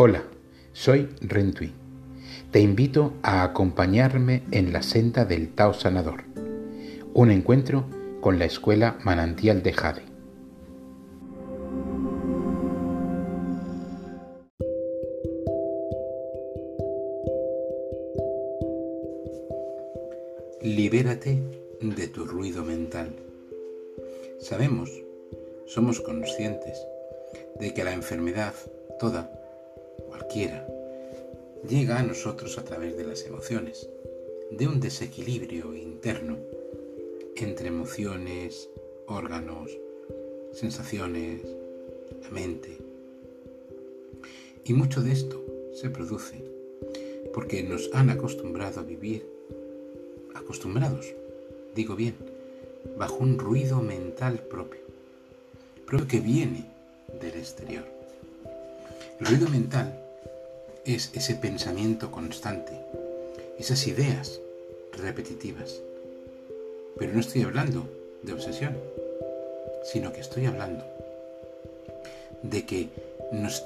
Hola, soy Rentui. Te invito a acompañarme en la senda del Tao Sanador, un encuentro con la escuela Manantial de Jade. Libérate de tu ruido mental. Sabemos, somos conscientes de que la enfermedad, toda, cualquiera, llega a nosotros a través de las emociones, de un desequilibrio interno entre emociones, órganos, sensaciones, la mente. Y mucho de esto se produce porque nos han acostumbrado a vivir, acostumbrados, digo bien, bajo un ruido mental propio, propio que viene del exterior. El ruido mental es ese pensamiento constante, esas ideas repetitivas. Pero no estoy hablando de obsesión, sino que estoy hablando de que nos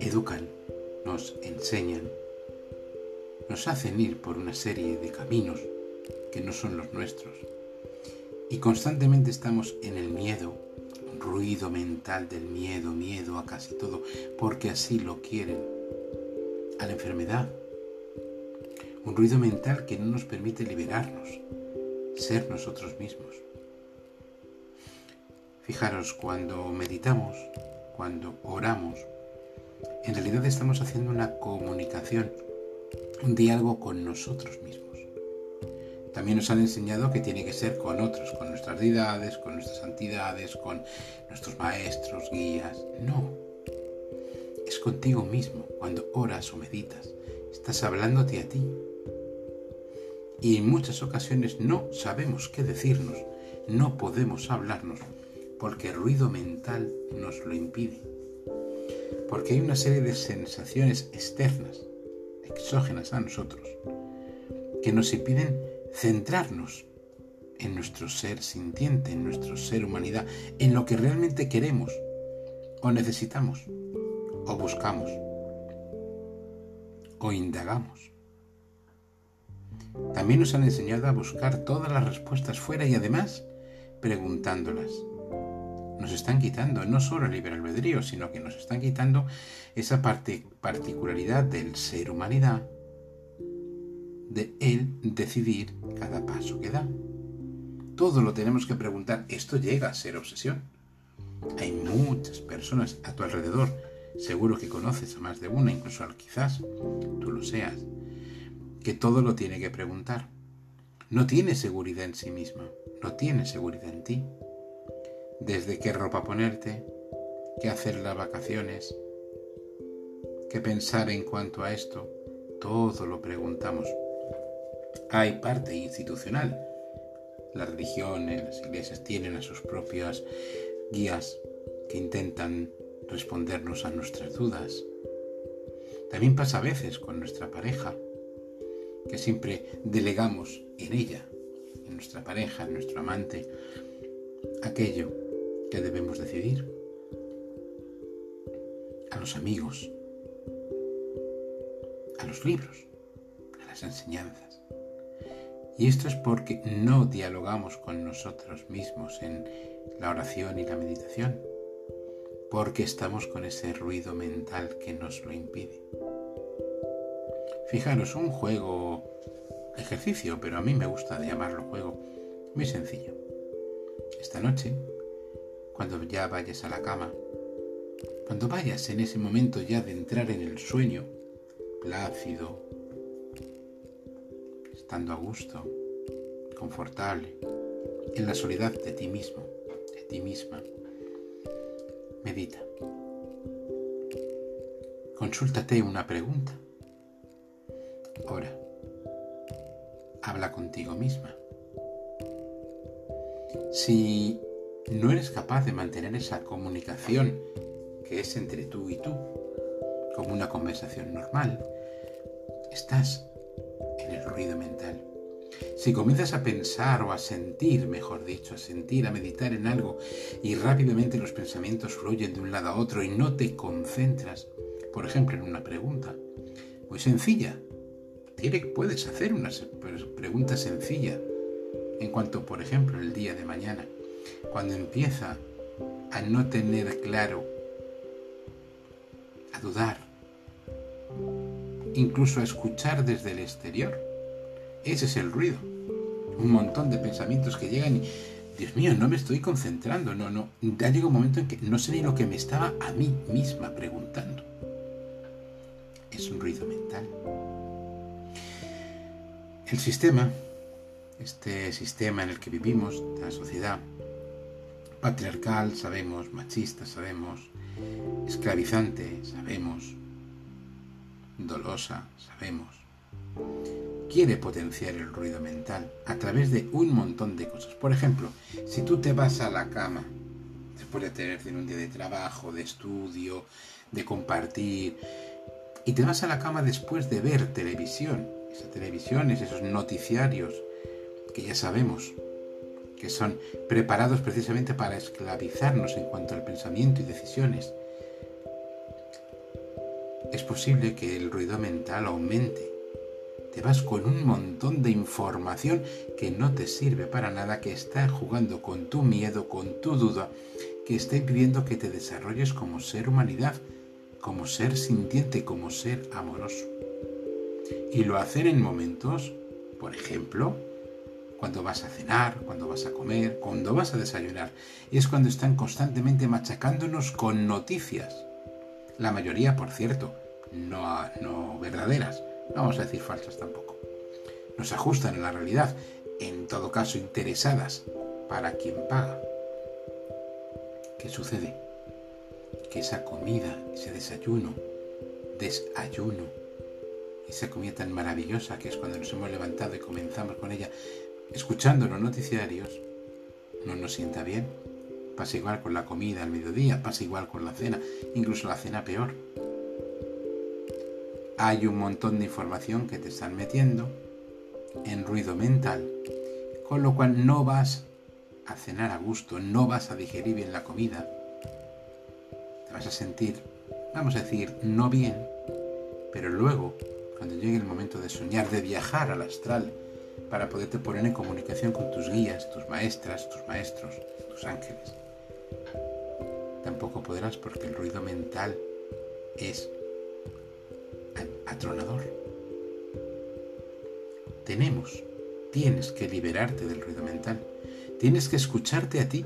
educan, nos enseñan, nos hacen ir por una serie de caminos que no son los nuestros. Y constantemente estamos en el miedo, ruido mental del miedo, miedo a casi todo, porque así lo quieren a la enfermedad. Un ruido mental que no nos permite liberarnos, ser nosotros mismos. Fijaros, cuando meditamos, cuando oramos, en realidad estamos haciendo una comunicación, un diálogo con nosotros mismos. También nos han enseñado que tiene que ser con otros, con nuestras deidades, con nuestras santidades, con nuestros maestros, guías. No, es contigo mismo cuando oras o meditas. Estás hablándote a ti. Y en muchas ocasiones no sabemos qué decirnos, no podemos hablarnos, porque el ruido mental nos lo impide. Porque hay una serie de sensaciones externas, exógenas a nosotros, que nos impiden centrarnos en nuestro ser sintiente, en nuestro ser humanidad, en lo que realmente queremos o necesitamos o buscamos o indagamos. También nos han enseñado a buscar todas las respuestas fuera y además preguntándolas. Nos están quitando no solo el libre albedrío, sino que nos están quitando esa parte, particularidad del ser humanidad, de él decidir cada paso que da. Todo lo tenemos que preguntar. Esto llega a ser obsesión. Hay muchas personas a tu alrededor seguro que conoces a más de una, incluso quizás tú lo seas, que todo lo tiene que preguntar. No tiene seguridad en sí misma, no tiene seguridad en ti. Desde qué ropa ponerte, qué hacer las vacaciones, qué pensar en cuanto a esto, todo lo preguntamos. Hay parte institucional. Las religiones, las iglesias tienen a sus propias guías que intentan respondernos a nuestras dudas. También pasa a veces con nuestra pareja, que siempre delegamos en ella, en nuestra pareja, en nuestro amante, aquello que debemos decidir. A los amigos, a los libros, a las enseñanzas. Y esto es porque no dialogamos con nosotros mismos en la oración y la meditación porque estamos con ese ruido mental que nos lo impide. Fijaros, un juego, ejercicio, pero a mí me gusta llamarlo juego, muy sencillo. Esta noche, cuando ya vayas a la cama, cuando vayas en ese momento ya de entrar en el sueño, plácido, estando a gusto, confortable, en la soledad de ti mismo, de ti misma, Medita. Consúltate una pregunta. Ora. Habla contigo misma. Si no eres capaz de mantener esa comunicación que es entre tú y tú, como una conversación normal, estás en el ruido mental. Si comienzas a pensar o a sentir, mejor dicho, a sentir, a meditar en algo y rápidamente los pensamientos fluyen de un lado a otro y no te concentras, por ejemplo, en una pregunta muy sencilla. Puedes hacer una pregunta sencilla en cuanto, por ejemplo, el día de mañana, cuando empieza a no tener claro, a dudar, incluso a escuchar desde el exterior. Ese es el ruido. Un montón de pensamientos que llegan y, Dios mío, no me estoy concentrando, no, no. Ya llega un momento en que no sé ni lo que me estaba a mí misma preguntando. Es un ruido mental. El sistema, este sistema en el que vivimos, la sociedad patriarcal, sabemos, machista, sabemos, esclavizante, sabemos, dolosa, sabemos, quiere potenciar el ruido mental a través de un montón de cosas. Por ejemplo, si tú te vas a la cama después de tener un día de trabajo, de estudio, de compartir, y te vas a la cama después de ver televisión, esas televisiones, esos noticiarios que ya sabemos que son preparados precisamente para esclavizarnos en cuanto al pensamiento y decisiones, es posible que el ruido mental aumente. Te vas con un montón de información que no te sirve para nada, que está jugando con tu miedo, con tu duda, que está impidiendo que te desarrolles como ser humanidad, como ser sintiente, como ser amoroso. Y lo hacen en momentos, por ejemplo, cuando vas a cenar, cuando vas a comer, cuando vas a desayunar. Y es cuando están constantemente machacándonos con noticias la mayoría, por cierto, no, no verdaderas, no vamos a decir falsas tampoco. Nos ajustan a la realidad, en todo caso interesadas para quien paga. ¿Qué sucede? Que esa comida, ese desayuno, desayuno, esa comida tan maravillosa que es cuando nos hemos levantado y comenzamos con ella, escuchando los noticiarios, no nos sienta bien, Pasa igual con la comida al mediodía, pasa igual con la cena, incluso la cena peor. Hay un montón de información que te están metiendo en ruido mental, con lo cual no vas a cenar a gusto, no vas a digerir bien la comida, te vas a sentir, vamos a decir, no bien, pero luego, cuando llegue el momento de soñar, de viajar al astral, para poderte poner en comunicación con tus guías, tus maestras, tus maestros, tus ángeles, tampoco podrás porque el ruido mental es atronador. Tenemos, tienes que liberarte del ruido mental. Tienes que escucharte a ti,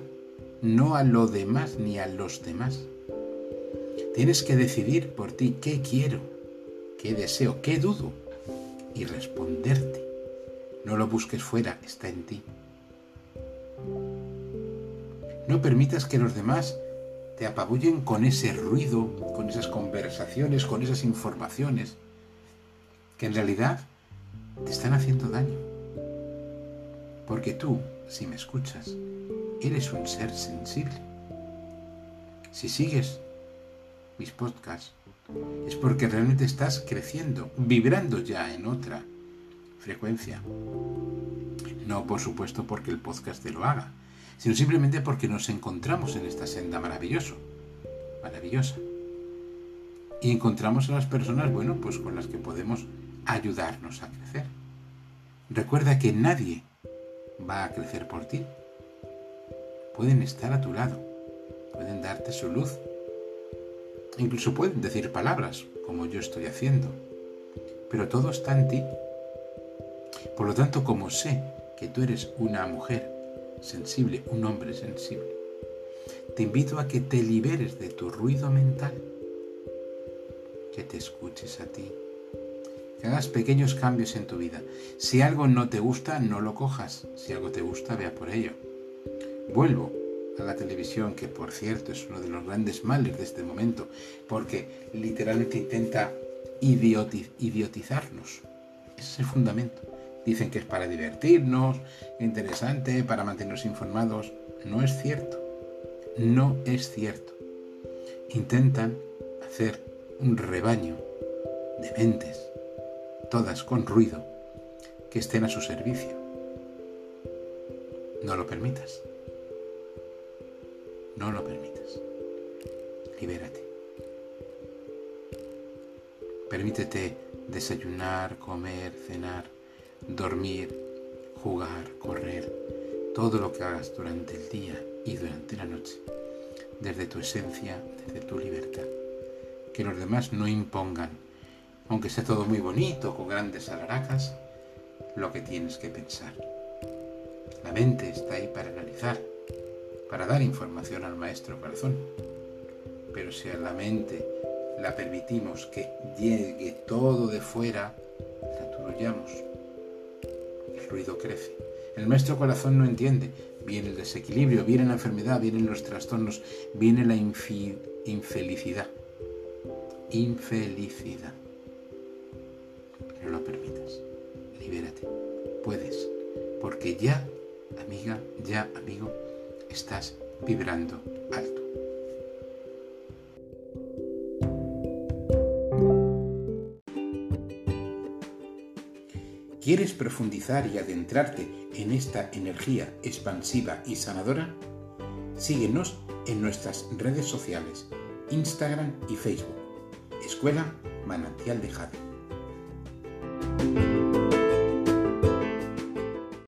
no a lo demás ni a los demás. Tienes que decidir por ti qué quiero, qué deseo, qué dudo y responderte. No lo busques fuera, está en ti. No permitas que los demás te apabullen con ese ruido, con esas conversaciones, con esas informaciones, que en realidad te están haciendo daño. Porque tú, si me escuchas, eres un ser sensible. Si sigues mis podcasts, es porque realmente estás creciendo, vibrando ya en otra frecuencia. No, por supuesto, porque el podcast te lo haga, sino simplemente porque nos encontramos en esta senda maravilloso, maravillosa. Y encontramos a las personas, bueno, pues con las que podemos ayudarnos a crecer. Recuerda que nadie va a crecer por ti. Pueden estar a tu lado, pueden darte su luz, incluso pueden decir palabras, como yo estoy haciendo, pero todo está en ti. Por lo tanto, como sé que tú eres una mujer sensible, un hombre sensible. Te invito a que te liberes de tu ruido mental, que te escuches a ti, que hagas pequeños cambios en tu vida. Si algo no te gusta, no lo cojas. Si algo te gusta, vea por ello. Vuelvo a la televisión, que por cierto es uno de los grandes males de este momento, porque literalmente intenta idiotizarnos. Ese es el fundamento. Dicen que es para divertirnos, interesante, para mantenernos informados. No es cierto. No es cierto. Intentan hacer un rebaño de mentes, todas con ruido, que estén a su servicio. No lo permitas. No lo permitas. Libérate. Permítete desayunar, comer, cenar, dormir, jugar, correr, todo lo que hagas durante el día y durante la noche, desde tu esencia, desde tu libertad. Que los demás no impongan, aunque sea todo muy bonito, con grandes alaracas, lo que tienes que pensar. La mente está ahí para analizar, para dar información al maestro corazón. Pero si a la mente la permitimos que llegue todo de fuera, la aturullamos. El ruido crece. El maestro corazón no entiende. Viene el desequilibrio, viene la enfermedad, vienen los trastornos, viene la infelicidad. Infelicidad. No lo permitas. Libérate. Puedes. Porque ya, amiga, ya, amigo, estás vibrando alto. ¿Quieres profundizar y adentrarte en esta energía expansiva y sanadora? Síguenos en nuestras redes sociales, Instagram y Facebook. Escuela Manantial de Jade.